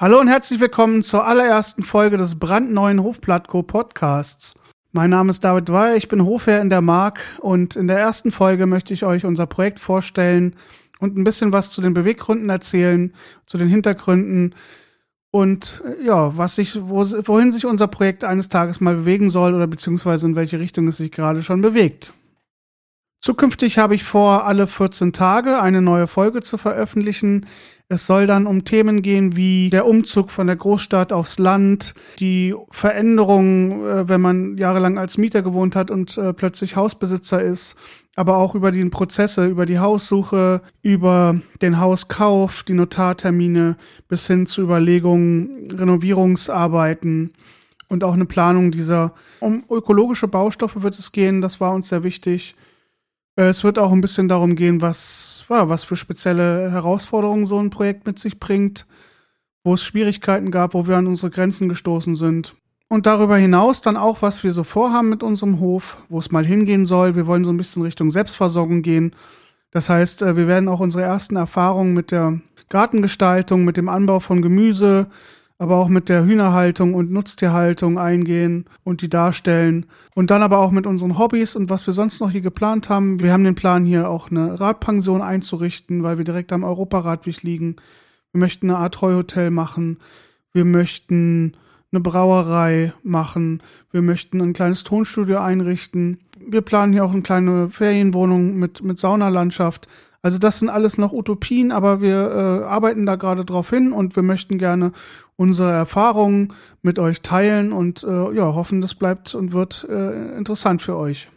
Hallo und herzlich willkommen zur allerersten Folge des brandneuen Hofplattco Podcasts. Mein Name ist David Weyer, ich bin Hofherr in der Mark und in der ersten Folge möchte ich euch unser Projekt vorstellen und ein bisschen was zu den Beweggründen erzählen, zu den Hintergründen und äh, ja, was sich, wo, wohin sich unser Projekt eines Tages mal bewegen soll oder beziehungsweise in welche Richtung es sich gerade schon bewegt. Zukünftig habe ich vor, alle 14 Tage eine neue Folge zu veröffentlichen. Es soll dann um Themen gehen wie der Umzug von der Großstadt aufs Land, die Veränderung, äh, wenn man jahrelang als Mieter gewohnt hat und äh, plötzlich Hausbesitzer ist, aber auch über die Prozesse, über die Haussuche, über den Hauskauf, die Notartermine bis hin zu Überlegungen, Renovierungsarbeiten und auch eine Planung dieser. Um ökologische Baustoffe wird es gehen, das war uns sehr wichtig. Äh, es wird auch ein bisschen darum gehen, was, was für spezielle Herausforderungen so ein Projekt mit sich bringt, wo es Schwierigkeiten gab, wo wir an unsere Grenzen gestoßen sind. Und darüber hinaus dann auch, was wir so vorhaben mit unserem Hof, wo es mal hingehen soll. Wir wollen so ein bisschen Richtung Selbstversorgung gehen. Das heißt, äh, wir werden auch unsere ersten Erfahrungen mit der Gartengestaltung, mit dem Anbau von Gemüse, aber auch mit der Hühnerhaltung und Nutztierhaltung eingehen und die darstellen. Und dann aber auch mit unseren Hobbys und was wir sonst noch hier geplant haben. Wir haben den Plan, hier auch eine Radpension einzurichten, weil wir direkt am Europaradweg liegen. Wir möchten eine Art Heuhotel machen. Wir möchten eine Brauerei machen. Wir möchten ein kleines Tonstudio einrichten. Wir planen hier auch eine kleine Ferienwohnung mit, mit Saunalandschaft. Also das sind alles noch Utopien, aber wir äh, arbeiten da gerade drauf hin und wir möchten gerne unsere Erfahrungen mit euch teilen und äh, ja, hoffen, das bleibt und wird äh, interessant für euch.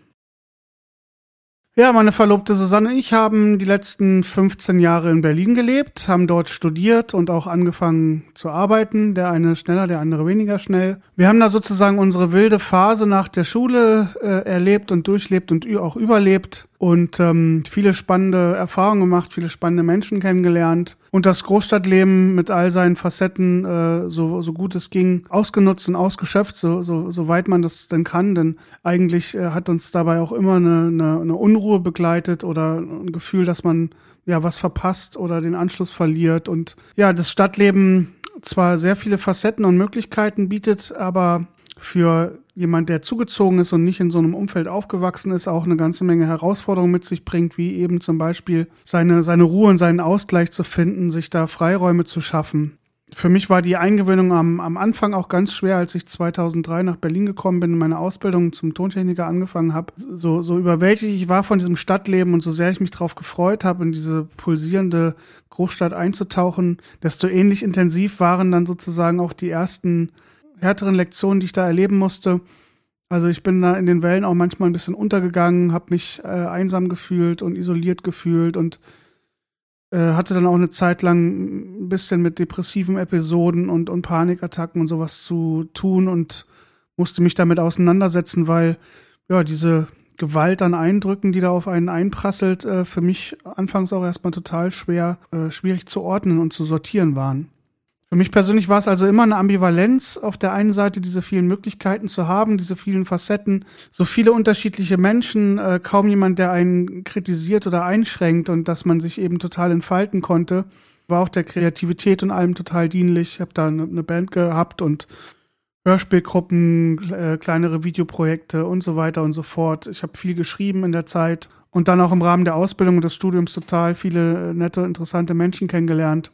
Ja, meine Verlobte Susanne und ich haben die letzten 15 Jahre in Berlin gelebt, haben dort studiert und auch angefangen zu arbeiten. Der eine schneller, der andere weniger schnell. Wir haben da sozusagen unsere wilde Phase nach der Schule äh, erlebt und durchlebt und auch überlebt und ähm, viele spannende Erfahrungen gemacht, viele spannende Menschen kennengelernt und das Großstadtleben mit all seinen Facetten, äh, so, so gut es ging, ausgenutzt und ausgeschöpft, so, so, so weit man das denn kann. Denn eigentlich äh, hat uns dabei auch immer eine, eine, eine Unruhe begleitet oder ein Gefühl, dass man ja was verpasst oder den Anschluss verliert. Und ja, das Stadtleben zwar sehr viele Facetten und Möglichkeiten bietet, aber für jemand, der zugezogen ist und nicht in so einem Umfeld aufgewachsen ist, auch eine ganze Menge Herausforderungen mit sich bringt, wie eben zum Beispiel seine, seine Ruhe und seinen Ausgleich zu finden, sich da Freiräume zu schaffen. Für mich war die Eingewöhnung am, am Anfang auch ganz schwer, als ich 2003 nach Berlin gekommen bin und meine Ausbildung zum Tontechniker angefangen habe. So, so überwältigt ich war von diesem Stadtleben und so sehr ich mich darauf gefreut habe, in diese pulsierende Großstadt einzutauchen, desto ähnlich intensiv waren dann sozusagen auch die ersten härteren Lektionen, die ich da erleben musste. Also ich bin da in den Wellen auch manchmal ein bisschen untergegangen, habe mich äh, einsam gefühlt und isoliert gefühlt und äh, hatte dann auch eine Zeit lang ein bisschen mit depressiven Episoden und, und Panikattacken und sowas zu tun und musste mich damit auseinandersetzen, weil ja diese Gewalt an Eindrücken, die da auf einen einprasselt, äh, für mich anfangs auch erstmal total schwer, äh, schwierig zu ordnen und zu sortieren waren. Für mich persönlich war es also immer eine Ambivalenz, auf der einen Seite diese vielen Möglichkeiten zu haben, diese vielen Facetten, so viele unterschiedliche Menschen, äh, kaum jemand, der einen kritisiert oder einschränkt und dass man sich eben total entfalten konnte, war auch der Kreativität und allem total dienlich. Ich habe da eine, eine, Band gehabt und Hörspielgruppen, äh, kleinere Videoprojekte und so weiter und so fort. Ich habe viel geschrieben in der Zeit und dann auch im Rahmen der Ausbildung und des Studiums total viele äh, nette, interessante Menschen kennengelernt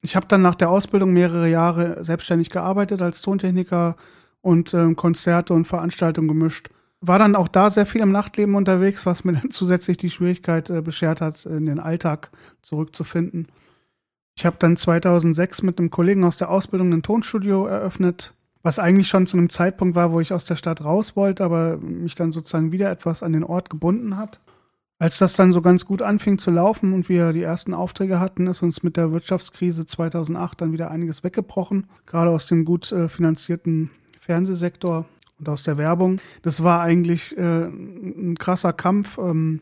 ich habe dann nach der Ausbildung mehrere Jahre selbstständig gearbeitet als Tontechniker und ähm, Konzerte und Veranstaltungen gemischt. War dann auch da sehr viel im Nachtleben unterwegs, was mir dann zusätzlich die Schwierigkeit äh, beschert hat, in den Alltag zurückzufinden. Ich habe dann 2006 mit einem Kollegen aus der Ausbildung ein Tonstudio eröffnet, was eigentlich schon zu einem Zeitpunkt war, wo ich aus der Stadt raus wollte, aber mich dann sozusagen wieder etwas an den Ort gebunden hat. Als das dann so ganz gut anfing zu laufen und wir die ersten Aufträge hatten, ist uns mit der Wirtschaftskrise 2008 dann wieder einiges weggebrochen, gerade aus dem gut äh, finanzierten Fernsehsektor und aus der Werbung. Das war eigentlich äh, ein krasser Kampf, ähm,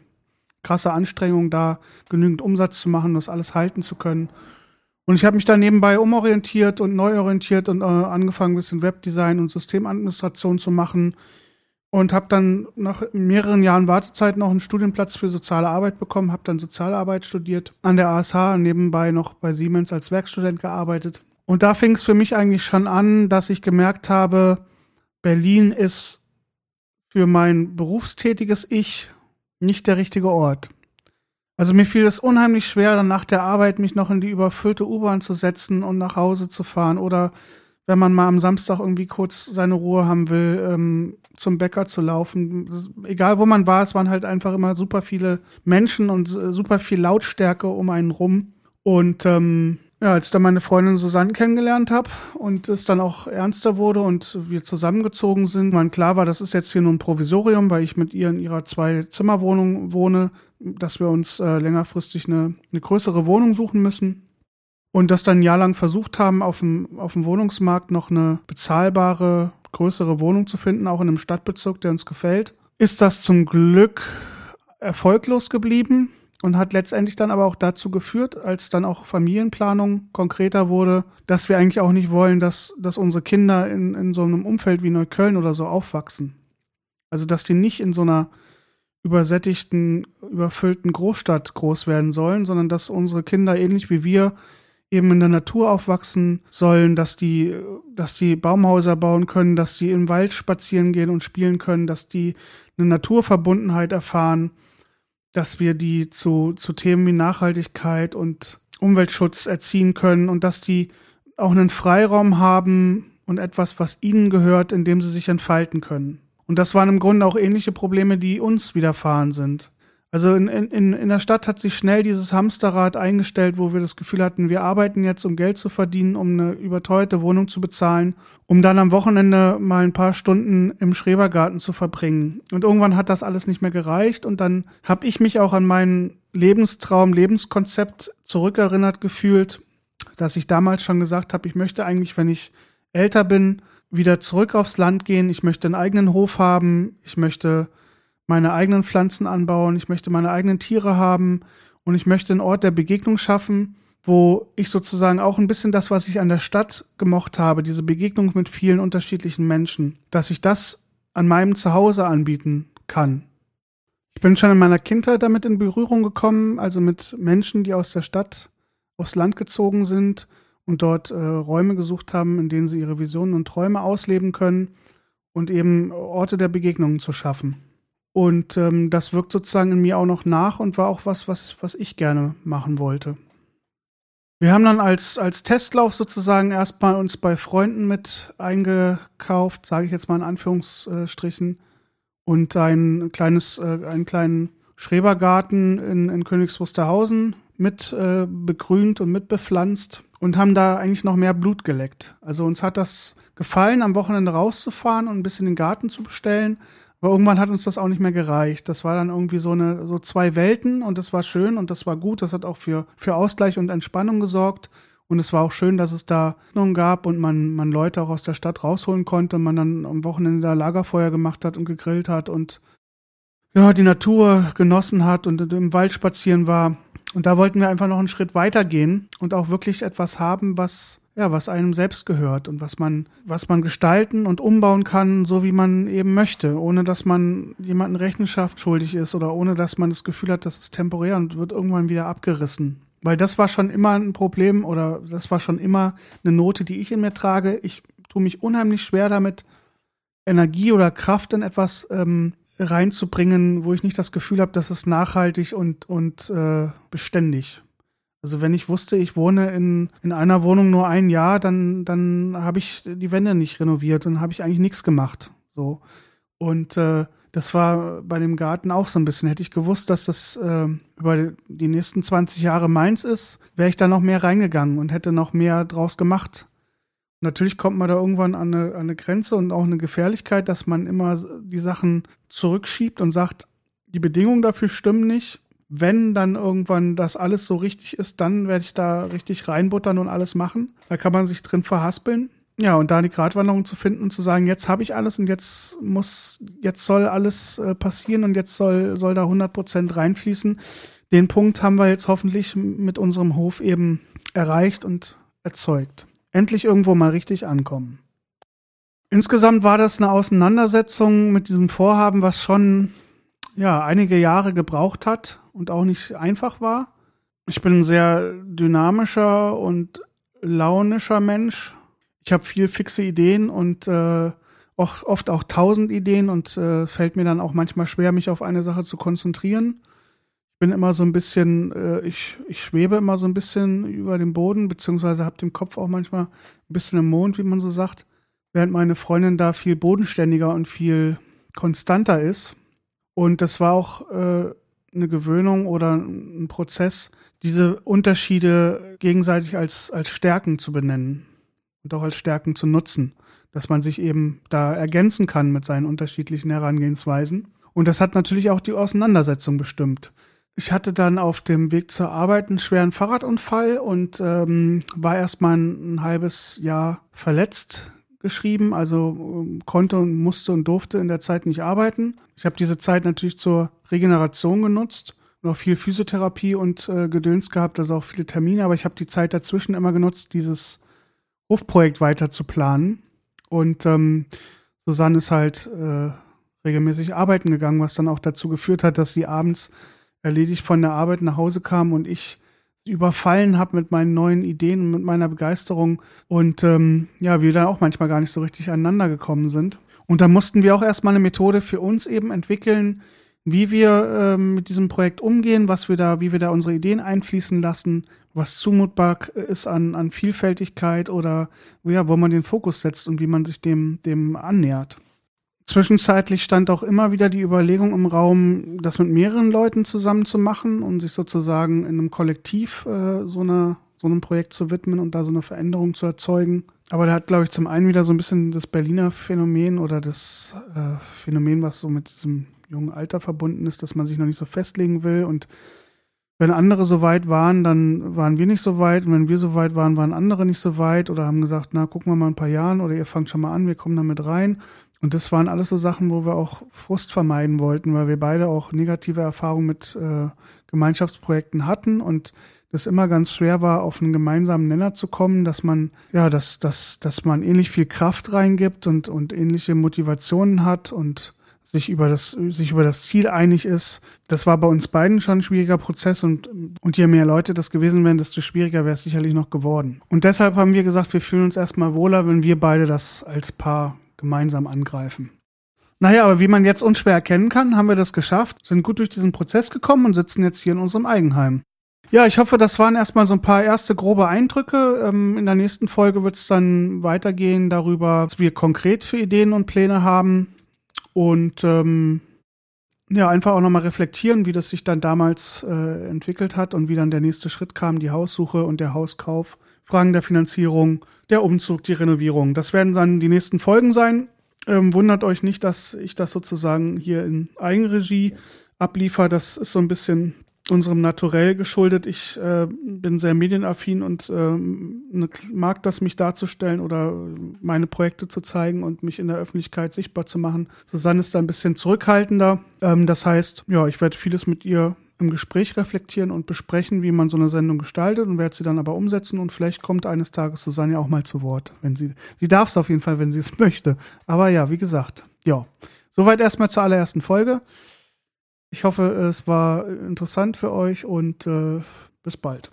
krasse Anstrengung, da genügend Umsatz zu machen, das alles halten zu können. Und ich habe mich dann nebenbei umorientiert und neu orientiert und äh, angefangen, ein bisschen Webdesign und Systemadministration zu machen und habe dann nach mehreren Jahren Wartezeit noch einen Studienplatz für soziale Arbeit bekommen, habe dann Sozialarbeit studiert an der ASH, nebenbei noch bei Siemens als Werkstudent gearbeitet Und da fing es für mich eigentlich schon an, dass ich gemerkt habe, Berlin ist für mein berufstätiges Ich nicht der richtige Ort. Also mir fiel es unheimlich schwer, dann nach der Arbeit mich noch in die überfüllte U-Bahn zu setzen und nach Hause zu fahren oder wenn man mal am Samstag irgendwie kurz seine Ruhe haben will, ähm, zum Bäcker zu laufen. Das, egal wo man war, es waren halt einfach immer super viele Menschen und äh, super viel Lautstärke um einen rum. Und ähm, ja, als dann meine Freundin Susanne kennengelernt habe und es dann auch ernster wurde und wir zusammengezogen sind, man klar war, das ist jetzt hier nur ein Provisorium, weil ich mit ihr in ihrer Zwei-Zimmer-Wohnung wohne, dass wir uns äh, längerfristig eine, eine größere Wohnung suchen müssen. Und das dann ein Jahr lang versucht haben, auf dem, auf dem Wohnungsmarkt noch eine bezahlbare, größere Wohnung zu finden, auch in einem Stadtbezirk, der uns gefällt. Ist das zum Glück erfolglos geblieben und hat letztendlich dann aber auch dazu geführt, als dann auch Familienplanung konkreter wurde, dass wir eigentlich auch nicht wollen, dass, dass unsere Kinder in, in so einem Umfeld wie Neukölln oder so aufwachsen. Also, dass die nicht in so einer übersättigten, überfüllten Großstadt groß werden sollen, sondern dass unsere Kinder ähnlich wie wir eben in der Natur aufwachsen sollen, dass die, dass die Baumhäuser bauen können, dass die im Wald spazieren gehen und spielen können, dass die eine Naturverbundenheit erfahren, dass wir die zu, zu Themen wie Nachhaltigkeit und Umweltschutz erziehen können und dass die auch einen Freiraum haben und etwas, was ihnen gehört, in dem sie sich entfalten können. Und das waren im Grunde auch ähnliche Probleme, die uns widerfahren sind. Also in, in, in der Stadt hat sich schnell dieses Hamsterrad eingestellt, wo wir das Gefühl hatten, wir arbeiten jetzt, um Geld zu verdienen, um eine überteuerte Wohnung zu bezahlen, um dann am Wochenende mal ein paar Stunden im Schrebergarten zu verbringen. Und irgendwann hat das alles nicht mehr gereicht und dann habe ich mich auch an meinen Lebenstraum, Lebenskonzept zurückerinnert gefühlt, dass ich damals schon gesagt habe, ich möchte eigentlich, wenn ich älter bin, wieder zurück aufs Land gehen. Ich möchte einen eigenen Hof haben. Ich möchte meine eigenen Pflanzen anbauen, ich möchte meine eigenen Tiere haben und ich möchte einen Ort der Begegnung schaffen, wo ich sozusagen auch ein bisschen das, was ich an der Stadt gemocht habe, diese Begegnung mit vielen unterschiedlichen Menschen, dass ich das an meinem Zuhause anbieten kann. Ich bin schon in meiner Kindheit damit in Berührung gekommen, also mit Menschen, die aus der Stadt aufs Land gezogen sind und dort äh, Räume gesucht haben, in denen sie ihre Visionen und Träume ausleben können und eben Orte der Begegnungen zu schaffen. Und ähm, das wirkt sozusagen in mir auch noch nach und war auch was, was, was ich gerne machen wollte. Wir haben dann als, als Testlauf sozusagen erstmal uns bei Freunden mit eingekauft, sage ich jetzt mal in Anführungsstrichen, und ein kleines, äh, einen kleinen Schrebergarten in, in Königs Wusterhausen mit äh, begrünt und mit bepflanzt und haben da eigentlich noch mehr Blut geleckt. Also uns hat das gefallen, am Wochenende rauszufahren und ein bisschen den Garten zu bestellen, aber irgendwann hat uns das auch nicht mehr gereicht. Das war dann irgendwie so eine, so zwei Welten und das war schön und das war gut. Das hat auch für, für Ausgleich und Entspannung gesorgt. Und es war auch schön, dass es da Ordnung gab und man, man Leute auch aus der Stadt rausholen konnte man dann am Wochenende da Lagerfeuer gemacht hat und gegrillt hat und ja, die Natur genossen hat und im Wald spazieren war. Und da wollten wir einfach noch einen Schritt weiter gehen und auch wirklich etwas haben, was ja, was einem selbst gehört und was man, was man gestalten und umbauen kann, so wie man eben möchte, ohne dass man jemanden Rechenschaft schuldig ist oder ohne dass man das Gefühl hat, das ist temporär und wird irgendwann wieder abgerissen. Weil das war schon immer ein Problem oder das war schon immer eine Note, die ich in mir trage. Ich tue mich unheimlich schwer damit, Energie oder Kraft in etwas ähm, reinzubringen, wo ich nicht das Gefühl habe, dass es nachhaltig und, und äh, beständig. Also wenn ich wusste, ich wohne in, in einer Wohnung nur ein Jahr, dann, dann habe ich die Wände nicht renoviert und habe ich eigentlich nichts gemacht. So. Und äh, das war bei dem Garten auch so ein bisschen. Hätte ich gewusst, dass das äh, über die nächsten 20 Jahre meins ist, wäre ich da noch mehr reingegangen und hätte noch mehr draus gemacht. Natürlich kommt man da irgendwann an eine, an eine Grenze und auch eine Gefährlichkeit, dass man immer die Sachen zurückschiebt und sagt, die Bedingungen dafür stimmen nicht wenn dann irgendwann das alles so richtig ist, dann werde ich da richtig reinbuttern und alles machen. Da kann man sich drin verhaspeln. Ja, und da die Gratwanderung zu finden und zu sagen, jetzt habe ich alles und jetzt muss, jetzt soll alles äh, passieren und jetzt soll, soll da 100% reinfließen. Den Punkt haben wir jetzt hoffentlich mit unserem Hof eben erreicht und erzeugt. Endlich irgendwo mal richtig ankommen. Insgesamt war das eine Auseinandersetzung mit diesem Vorhaben, was schon ja, einige Jahre gebraucht hat und auch nicht einfach war. Ich bin ein sehr dynamischer und launischer Mensch. Ich habe viel fixe Ideen und äh, oft auch tausend Ideen und äh, fällt mir dann auch manchmal schwer, mich auf eine Sache zu konzentrieren. Ich bin immer so ein bisschen, äh, ich, ich schwebe immer so ein bisschen über dem Boden, beziehungsweise habe den Kopf auch manchmal ein bisschen im Mond, wie man so sagt, während meine Freundin da viel bodenständiger und viel konstanter ist. Und das war auch äh, eine Gewöhnung oder ein Prozess, diese Unterschiede gegenseitig als, als Stärken zu benennen und auch als Stärken zu nutzen, dass man sich eben da ergänzen kann mit seinen unterschiedlichen Herangehensweisen. Und das hat natürlich auch die Auseinandersetzung bestimmt. Ich hatte dann auf dem Weg zur Arbeit einen schweren Fahrradunfall und ähm, war erstmal ein, ein halbes Jahr verletzt geschrieben, also ähm, konnte und musste und durfte in der Zeit nicht arbeiten. Ich habe diese Zeit natürlich zur Regeneration genutzt auch viel Physiotherapie und äh, Gedöns gehabt, also auch viele Termine, aber ich habe die Zeit dazwischen immer genutzt, dieses Hofprojekt weiter zu planen. Und ähm, Susanne ist halt äh, regelmäßig arbeiten gegangen, was dann auch dazu geführt hat, dass sie abends erledigt von der Arbeit nach Hause kam und ich überfallen habe mit meinen neuen Ideen und mit meiner Begeisterung und ähm, ja, wir dann auch manchmal gar nicht so richtig aneinander gekommen sind. Und da mussten wir auch erstmal eine Methode für uns eben entwickeln, wie wir ähm, mit diesem Projekt umgehen, was wir da, wie wir da unsere Ideen einfließen lassen, was zumutbar ist an, an Vielfältigkeit oder ja, wo man den Fokus setzt und wie man sich dem, dem annähert. Zwischenzeitlich stand auch immer wieder die Überlegung im Raum, das mit mehreren Leuten zusammen zu machen und sich sozusagen in einem Kollektiv äh, so, eine, so einem Projekt zu widmen und da so eine Veränderung zu erzeugen. Aber da hat, glaube ich, zum einen wieder so ein bisschen das Berliner Phänomen oder das äh, Phänomen, was so mit diesem jungen Alter verbunden ist, dass man sich noch nicht so festlegen will und wenn andere so weit waren, dann waren wir nicht so weit. Und wenn wir so weit waren, waren andere nicht so weit oder haben gesagt, na, gucken wir mal ein paar Jahren oder ihr fangt schon mal an, wir kommen damit rein. Und das waren alles so Sachen, wo wir auch Frust vermeiden wollten, weil wir beide auch negative Erfahrungen mit äh, Gemeinschaftsprojekten hatten und das immer ganz schwer war, auf einen gemeinsamen Nenner zu kommen, dass man, ja, dass, dass, dass man ähnlich viel Kraft reingibt und, und ähnliche Motivationen hat und sich über das, sich über das Ziel einig ist. Das war bei uns beiden schon ein schwieriger Prozess und, und je mehr Leute das gewesen wären, desto schwieriger wäre es sicherlich noch geworden. Und deshalb haben wir gesagt, wir fühlen uns erstmal wohler, wenn wir beide das als Paar gemeinsam angreifen. Naja, aber wie man jetzt unschwer erkennen kann, haben wir das geschafft, sind gut durch diesen Prozess gekommen und sitzen jetzt hier in unserem Eigenheim. Ja, ich hoffe, das waren erstmal so ein paar erste grobe Eindrücke. Ähm, in der nächsten Folge wird es dann weitergehen darüber, was wir konkret für Ideen und Pläne haben. Und ähm, ja, einfach auch nochmal reflektieren, wie das sich dann damals äh, entwickelt hat und wie dann der nächste Schritt kam, die Haussuche und der Hauskauf, Fragen der Finanzierung der Umzug, die Renovierung. Das werden dann die nächsten Folgen sein. Ähm, wundert euch nicht, dass ich das sozusagen hier in Eigenregie abliefer. Das ist so ein bisschen unserem Naturell geschuldet. Ich äh, bin sehr medienaffin und äh, mag das, mich darzustellen oder meine Projekte zu zeigen und mich in der Öffentlichkeit sichtbar zu machen. Susanne ist da ein bisschen zurückhaltender. Ähm, das heißt, ja, ich werde vieles mit ihr im Gespräch reflektieren und besprechen, wie man so eine Sendung gestaltet und werde sie dann aber umsetzen und vielleicht kommt eines Tages Susanne auch mal zu Wort, wenn sie, sie darf es auf jeden Fall, wenn sie es möchte. Aber ja, wie gesagt, ja. Soweit erstmal zur allerersten Folge. Ich hoffe, es war interessant für euch und äh, bis bald.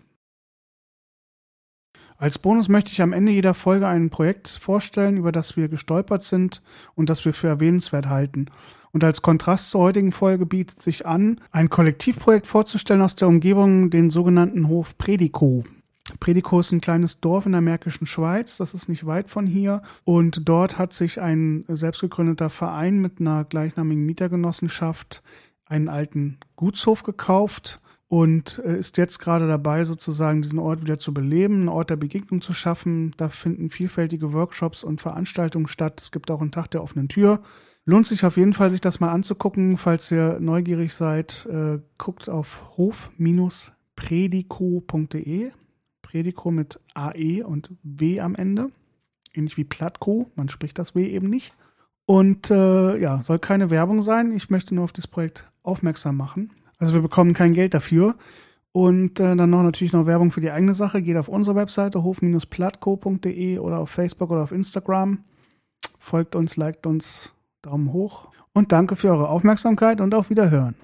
Als Bonus möchte ich am Ende jeder Folge ein Projekt vorstellen, über das wir gestolpert sind und das wir für erwähnenswert halten. Und als Kontrast zur heutigen Folge bietet sich an, ein Kollektivprojekt vorzustellen aus der Umgebung, den sogenannten Hof Predikow. Predikow ist ein kleines Dorf in der Märkischen Schweiz, das ist nicht weit von hier. Und dort hat sich ein selbstgegründeter Verein mit einer gleichnamigen Mietergenossenschaft einen alten Gutshof gekauft und äh, ist jetzt gerade dabei, sozusagen diesen Ort wieder zu beleben, einen Ort der Begegnung zu schaffen. Da finden vielfältige Workshops und Veranstaltungen statt. Es gibt auch einen Tag der offenen Tür. Lohnt sich auf jeden Fall, sich das mal anzugucken. Falls ihr neugierig seid, äh, guckt auf hof-predico.de. Predico mit AE und W am Ende. Ähnlich wie Platko, man spricht das W eben nicht. Und äh, ja, soll keine Werbung sein. Ich möchte nur auf das Projekt aufmerksam machen. Also wir bekommen kein Geld dafür. Und äh, dann noch natürlich noch Werbung für die eigene Sache. Geht auf unsere Webseite hof-platko.de oder auf Facebook oder auf Instagram. Folgt uns, liked uns, Daumen hoch und danke für eure Aufmerksamkeit und auf Wiederhören.